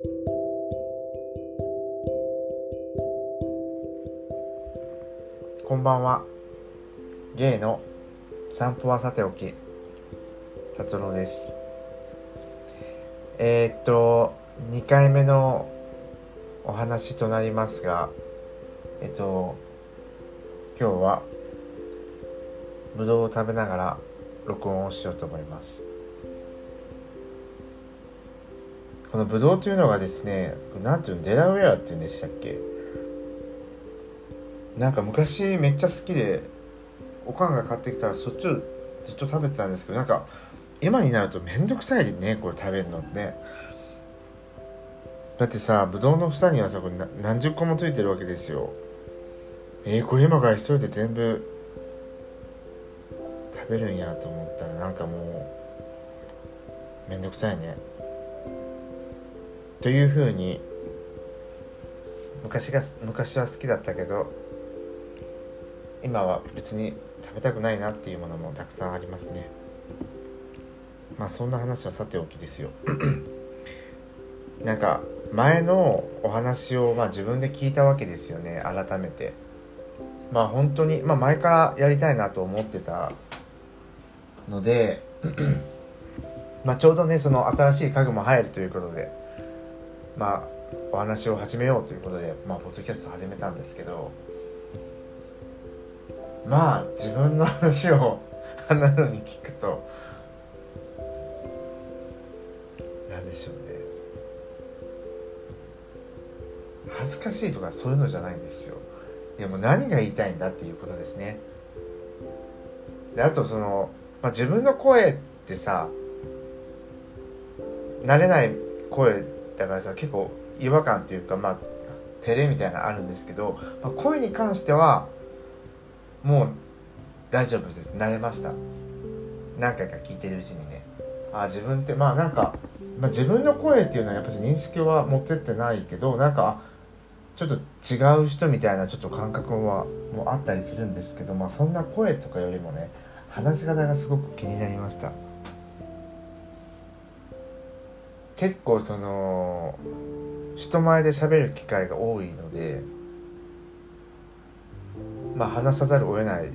こんばんは。ゲイの散歩はさておき。達郎です。えー、っと2回目のお話となりますがえっと今日はぶどうを食べながら録音をしようと思います。このぶどうというのがですねなんていうのデラウェアっていうんでしたっけ？なんか昔めっちゃ好きでおかんが買ってきたらそっちをずっと食べてたんですけどなんか今になるとめんどくさいねこれ食べるのって。だってさぶどうの房にはさこれ何十個もついてるわけですよ。えー、これ今から一人で全部食べるんやと思ったらなんかもうめんどくさいね。というふうに昔が昔は好きだったけど今は別に食べたくないなっていうものもたくさんありますね。まあそんな話はさておきですよ。なんか前のお話をまあ自分で聞いたわけですよね改めて。まあ本当にまあ前からやりたいなと思ってたので まあちょうどねその新しい家具も入るということでまあお話を始めようということでまあポッドキャスト始めたんですけどまあ自分の話をあんなのに聞くと何でしょうね。恥ずかしいとかそういうのじゃないんですよ。いやもう何が言いたいんだっていうことですね。であとその、まあ、自分の声ってさ慣れない声だからさ結構違和感っていうかまあ照れみたいなのあるんですけど、まあ、声に関してはもう大丈夫です。慣れました。何回か聞いてるうちにね。あ自分ってまあなんか、まあ、自分の声っていうのはやっぱり認識は持ってってないけどなんかちょっと違う人みたいなちょっと感覚はもうあったりするんですけどまあそんな声とかよりもね話し方がすごく気になりました。結構その人前で喋る機会が多いのでまあ話さざるを得ない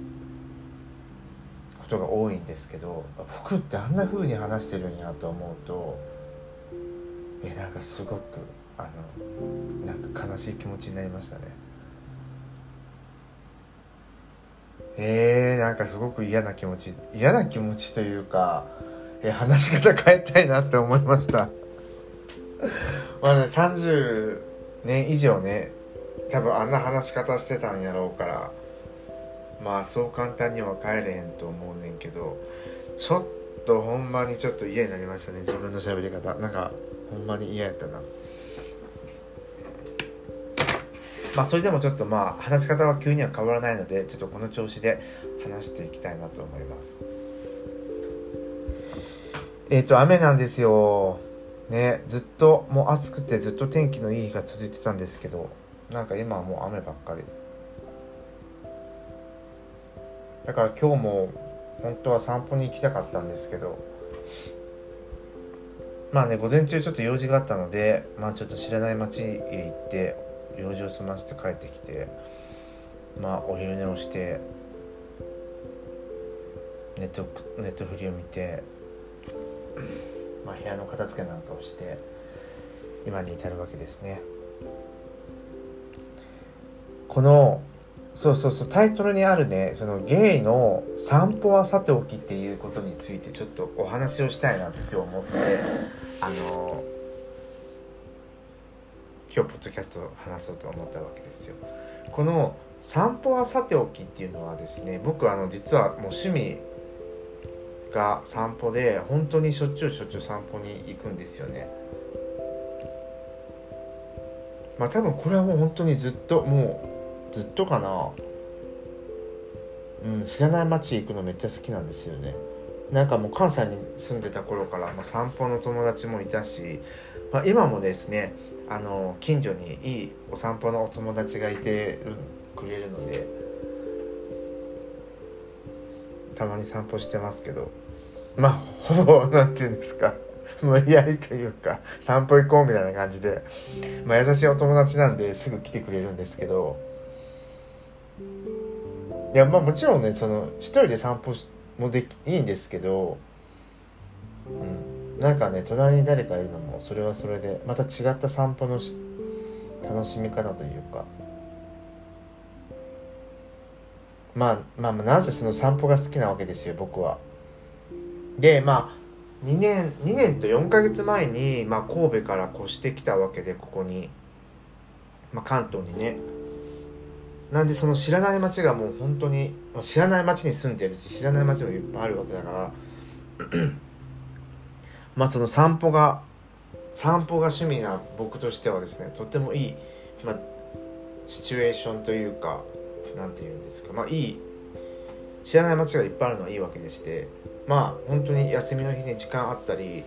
ことが多いんですけど僕ってあんな風に話してるんやと思うとえなんかすごくあのなんか悲しい気持ちになりましたね。えー、なんかすごく嫌な気持ち嫌な気持ちというか、え、話し方変えたいなって思いました。まあね30年以上ね多分あんな話し方してたんやろうからまあそう簡単には帰れへんと思うねんけどちょっとほんまにちょっと嫌になりましたね自分の喋り方。なんかほんまに嫌やったな。まあそれでもちょっとまあ話し方は急には変わらないのでちょっとこの調子で話していきたいなと思います。えっ、ー、と雨なんですよ。ねずっともう暑くてずっと天気のいい日が続いてたんですけどなんか今はもう雨ばっかり。だから今日も本当は散歩に行きたかったんですけどまあね午前中ちょっと用事があったのでまあちょっと知らない町へ行って用事を済ませて帰ってきてまあお昼寝をしてネットネットフリを見て、まあ、部屋の片付けなんかをして今に至るわけですね。このそうそうそうタイトルにあるねそのゲイの散歩はさておきっていうことについてちょっとお話をしたいなと今日思ってあの今日ポッドキャスト話そうと思ったわけですよ。この散歩はさておきっていうのはですね僕あの実はもう趣味が散歩で本当にしょっちゅうしょっちゅう散歩に行くんですよね。まあ多分これはもう本当にずっともうずっとかな。うん知らない街行くのめっちゃ好きなんですよね。なんかもう関西に住んでた頃から、まあ、散歩の友達もいたし、まあ、今もですねあの近所にいいお散歩のお友達がいてくれるのでたまに散歩してますけど。まあほぼ何て言うんですか。無理やりというか散歩行こうみたいな感じで、まあ、優しいお友達なんですぐ来てくれるんですけど。いやまあもちろんねその一人で散歩もできいいんですけど、うん、なんかね隣に誰かいるのもそれはそれでまた違った散歩の楽しみ方というか。まあまあなぜその散歩が好きなわけですよ僕は。でまあ2年2年と4ヶ月前に、まあ、神戸から越してきたわけでここに、まあ、関東にね。なんでその知らない街がもう本当に知らない街に住んでるし知らない街もいっぱいあるわけだから。まあその散歩が散歩が趣味な僕としてはですねとてもいい、まあ、シチュエーションというか何て言うんですか。まあいい知らない街がいっぱいあるのはいいわけでして。まあ本当に休みの日に時間あったり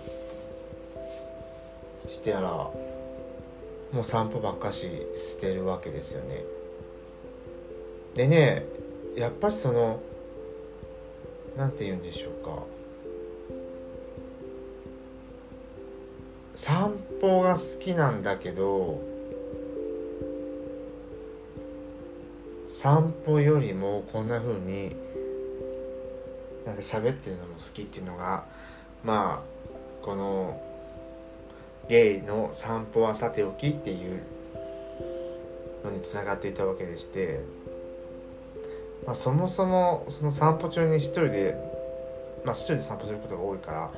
してやらもう散歩ばっかししてるわけですよね。でねやっぱりその何て言うんでしょうか。散歩が好きなんだけど散歩よりもこんな風になんか喋ってるのも好きっていうのがまあこのゲイの散歩はさておきっていうのにつながっていたわけでして、まあ、そもそもその散歩中に一人でまあ一人で散歩することが多いから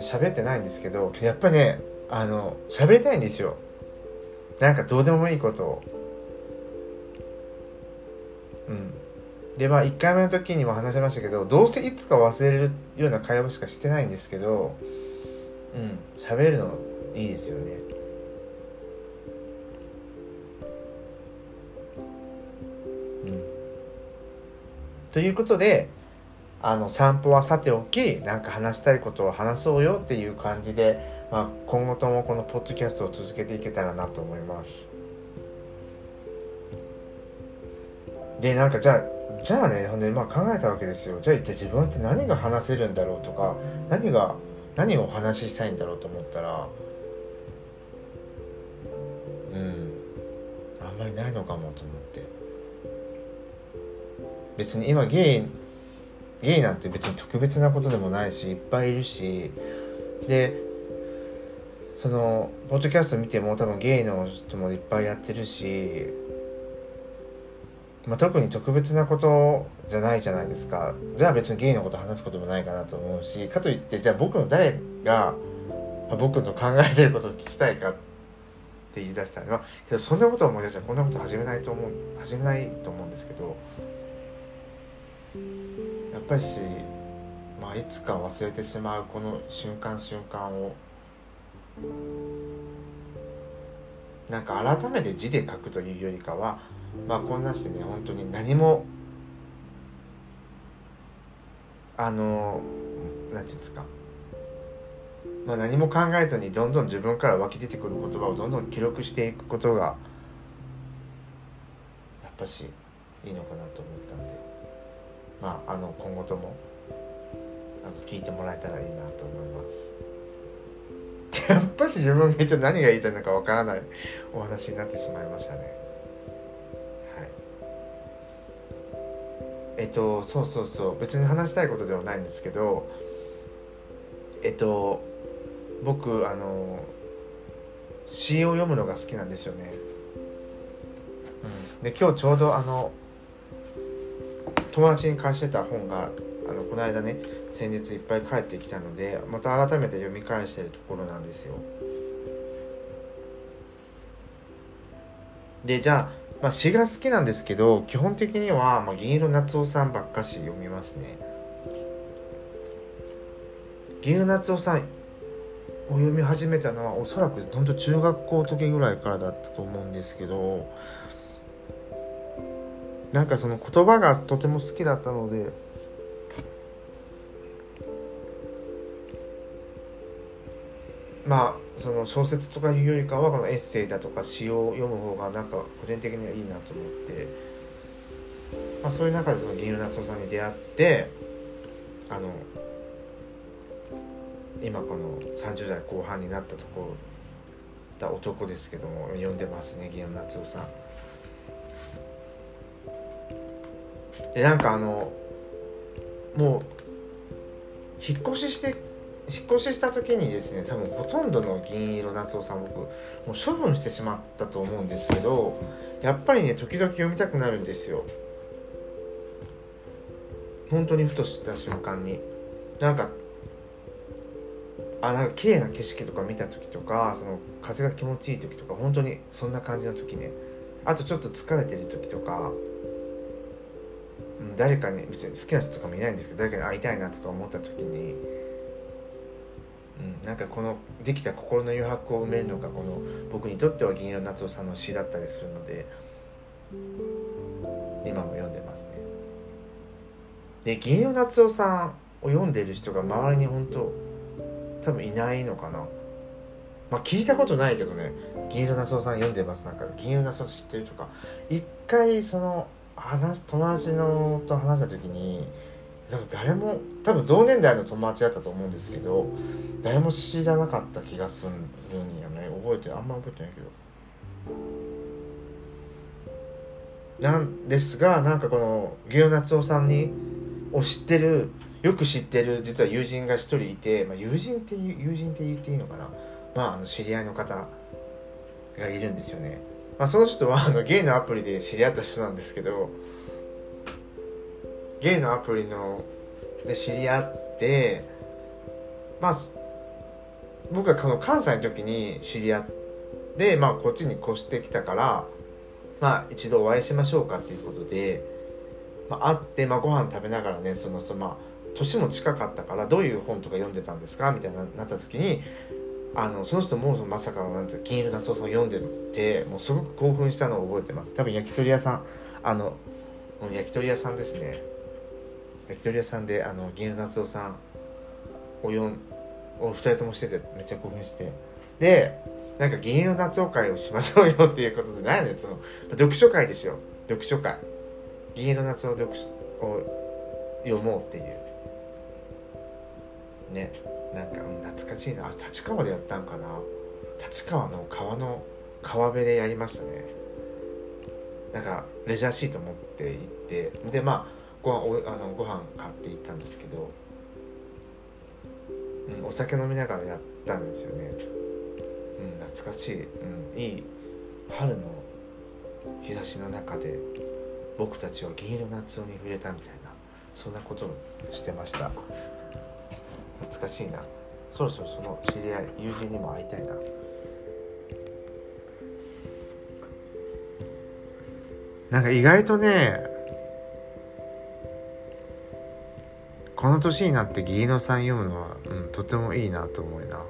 喋ってないんですけどやっぱりねあの喋りたいんですよ。なんかどうでもいいことを。うん。でまあ1回目の時にも話しましたけどどうせいつか忘れるような会話しかしてないんですけどうん喋るのいいですよね。うん。ということであの散歩はさておきなんか話したいことを話そうよっていう感じで、まあ、今後ともこのポッドキャストを続けていけたらなと思います。でなんかじゃあじゃあねほんでまあ考えたわけですよ。じゃあ一体自分って何が話せるんだろうとか何が何をお話ししたいんだろうと思ったらうんあんまりないのかもと思って。別に今ゲイゲイなんて別に特別なことでもないしいっぱいいるしでそのポッドキャスト見ても多分ゲイの人もいっぱいやってるしまあ、特に特別なことじゃないじゃないですか。じゃあ別にゲイのこと話すこともないかなと思うしかといってじゃあ僕の誰が、僕の考えてることを聞きたいかって言い出したら、まあ、けどそんなこと思い出したらこんなこと始めないと思う始めないと思うんですけどやっぱりし、まあ、いつか忘れてしまうこの瞬間瞬間をなんか改めて字で書くというよりかはまあこんなしてね本当に何もあの何て言うんですかまあ何も考えずにどんどん自分から湧き出てくる言葉をどんどん記録していくことがやっぱしいいのかなと思ったんでまああの今後ともあの聞いてもらえたらいいなと思います。やっぱし自分が言って何が言いたいのかわからないお話になってしまいましたね。えっとそうそうそう別に話したいことではないんですけどえっと僕あの詩を読むのが好きなんですよね。うん、で今日ちょうどあの友達に貸してた本があのこの間ね先日いっぱい帰ってきたのでまた改めて読み返してるところなんですよ。でじゃあまあ、詩が好きなんですけど基本的には、まあ、銀色夏夫さんばっかし読みますね。銀色夏夫さんを読み始めたのはおそらく本当中学校時ぐらいからだったと思うんですけどなんかその言葉がとても好きだったのでまあその小説とかいうよりかはこのエッセイだとか詩を読む方がなんか個人的にはいいなと思って、まあ、そういう中でその銀色夏夫さんに出会ってあの今この30代後半になったところだ男ですけども読んでますね祇園夏夫さん。でなんかあのもう引っ越しして引っ越しした時にですね多分ほとんどの銀色夏夫さん僕もう処分してしまったと思うんですけどやっぱりね時々読みたくなるんですよ。本当にふとした瞬間に。なんかあなんか綺麗な景色とか見た時とかその風が気持ちいい時とか本当にそんな感じの時ね。あとちょっと疲れてる時とか、うん、誰かに別に好きな人とかもいないんですけど誰かに会いたいなとか思った時に、なんかこのできた心の余白を埋めるのがこの僕にとっては銀色夏夫さんの詩だったりするので今も読んでますね。で銀色夏夫さんを読んでいる人が周りに本当多分いないのかな。まあ聞いたことないけどね。銀色夏夫さん読んでます。なんか銀色夏夫知ってるとか。一回その話友達のと話した時に多分誰も多分同年代の友達だったと思うんですけど誰も知らなかった気がするんやね。覚えてあんま覚えてないけど。なんですがなんかこの祇園夏夫さんにを知ってるよく知ってる実は友人が一人いて、まあ、友人って友人って言っていいのかな。まああの知り合いの方がいるんですよね、まあ、その人はあのゲイのアプリで知り合った人なんですけどゲイのアプリので知り合ってまあ僕はこの関西の時に知り合ってまあこっちに越してきたからまあ一度お会いしましょうかっていうことで、まあ、会って、まあ、ご飯食べながらねそのそのまあ年も近かったからどういう本とか読んでたんですか？みたいななった時にあのその人もまさかのなんて金色夏夫さんを読んでてもうすごく興奮したのを覚えてます。多分焼き鳥屋さんあの焼き鳥屋さんですね。焼き鳥屋さんであの銀色夏夫さんを読んを2人ともしててめっちゃ興奮して。でなんか銀色夏夫会をしましょうよっていうことで何やねんその読書会ですよ。読書会。銀色夏夫読書を読もうっていう。ねなんか、うん、懐かしいな。あ立川でやったんかな。立川の川の川辺でやりましたね。なんかレジャーシート持って行って。でまあご飯おあのご飯買って行ったんですけど、うん、お酒飲みながらやったんですよね。うん懐かしい、うん、いい春の日差しの中で僕たちは銀色夏に触れたみたいなそんなことをしてました。懐かしいな。そろそろその知り合い友人にも会いたいな。なんか意外とねこの年になって義野さん読むのは、うん、とてもいいなと思いな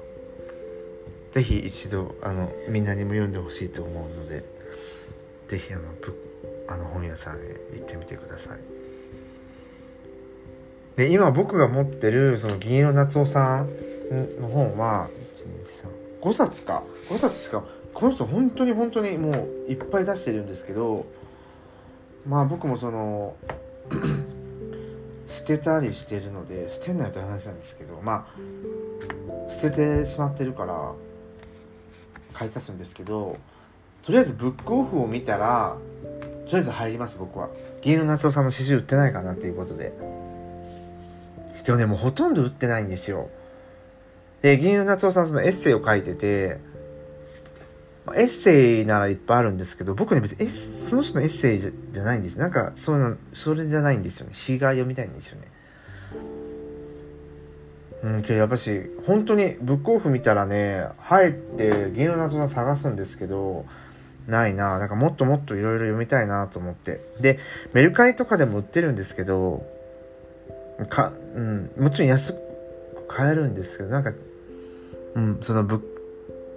ぜひ一度あのみんなにも読んでほしいと思うのでぜひあのあの本屋さんへ行ってみてください。で今僕が持ってるその銀色夏夫さんの本は5冊か5冊しかこの人本当に本当にもういっぱい出してるんですけどまあ僕もそのてたりしてるので捨てんなよって話なんですけどまあ捨ててしまってるから買い足すんですけどとりあえずブックオフを見たらとりあえず入ります僕は銀色夏夫さんの刺繍売ってないかなっていうことで。でもね、もうほとんど売ってないんですよ。で、銀融夏夫さんそのエッセイを書いてて、エッセイならいっぱいあるんですけど、僕ね別にその人のエッセイじゃないんです。なんか、そういうの、それじゃないんですよね。詩が読みたいんですよね。うん、けどやっぱし、本当にブックオフ見たらね、入って銀の謎を探すんですけど、ないな。なんかもっともっといろいろ読みたいなと思って。で、メルカリとかでも売ってるんですけど、か、うん、もちろん安く買えるんですけど、なんか、うん、そのぶ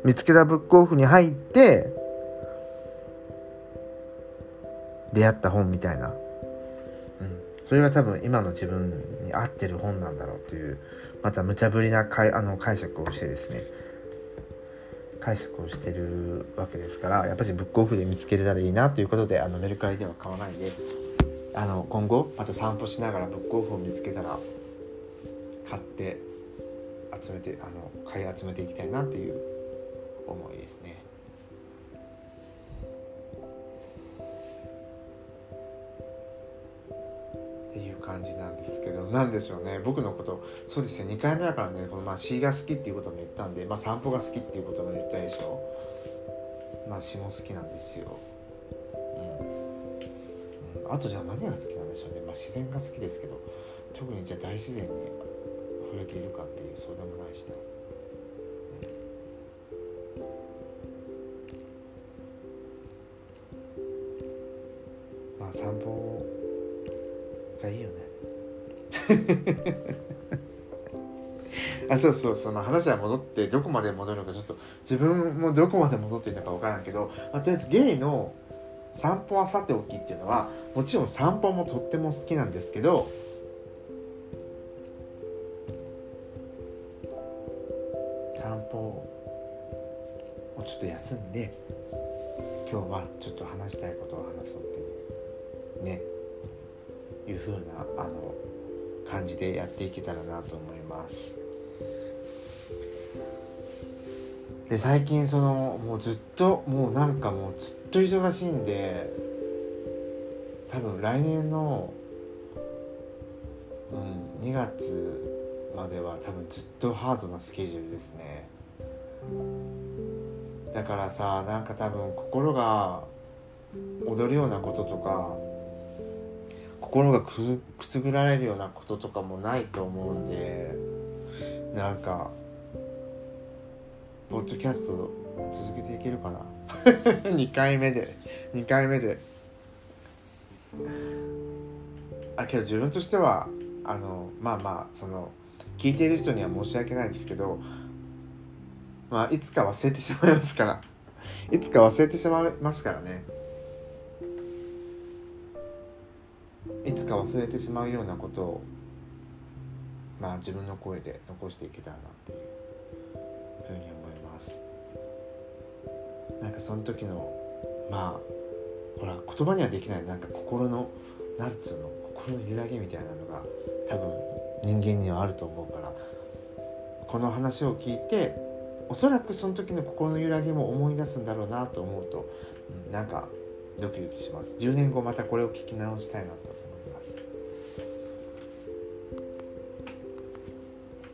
見つけたブックオフに入って、出会った本みたいな。うん。それが多分今の自分に合ってる本なんだろうという、また無茶ぶりなかいあの解釈をしてですね、解釈をしてるわけですから、やっぱりブックオフで見つけれたらいいなということで、あのメルカリでは買わないで、あの今後また散歩しながらブックオフを見つけたら買って集めてあの買い集めていきたいなっていう思いですね。っていう感じなんですけど何でしょうね僕のことそうですね2回目だからねこのまあ詩が好きっていうことも言ったんで、まあ、散歩が好きっていうことも言ったでしょまあ詩も好きなんですよ。うん、うん、あとじゃあ何が好きなんでしょうね、まあ、自然が好きですけど特にじゃあ大自然に触れているかっていうそうでもないしな。ま散歩がいいよね。あそうそうその話は戻ってどこまで戻るのかちょっと自分もどこまで戻っているのか分からんけど、まあ、とりあえずゲイの散歩はさておきっていうのはもちろん散歩もとっても好きなんですけど散歩をちょっと休んで今日はちょっと話したいことを話そうっていう。ねいう風なあの感じでやっていけたらなと思います。で最近そのもうずっともうなんかもうずっと忙しいんで多分来年の、うん、2月までは多分ずっとハードなスケジュールですねだからさなんか多分心が踊るようなこととか心がくすぐられるようなこととかもないと思うんでなんかポッドキャスト続けていけるかな？2回目で2回目で。あけど自分としてはあのまあまあその聞いている人には申し訳ないですけどまあいつか忘れてしまいますから。いつか忘れてしまいますからね。いつか忘れてしまうようなことをまあ自分の声で残していけたらなっていうふうに思います。なんかその時のまあほら言葉にはできないなんか心のなんつうの心の揺らぎみたいなのが多分人間にはあると思うからこの話を聞いておそらくその時の心の揺らぎも思い出すんだろうなと思うと、うん、なんかドキドキします。10年後またこれを聞き直したいなと。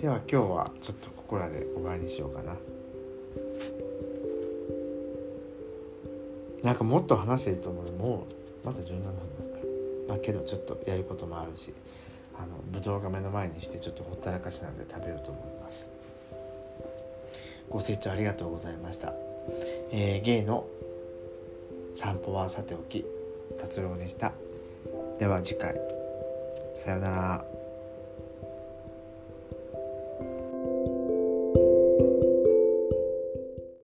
では今日はちょっとここらで終わりにしようかな。なんかもっと話してると思う。もうまだ17分だから。まあけどちょっとやることもあるしあのぶどうが目の前にしてちょっとほったらかしなんで食べようと思います。ご清聴ありがとうございました、えー、ゲイの散歩はさておき達郎でした。では次回。さようなら。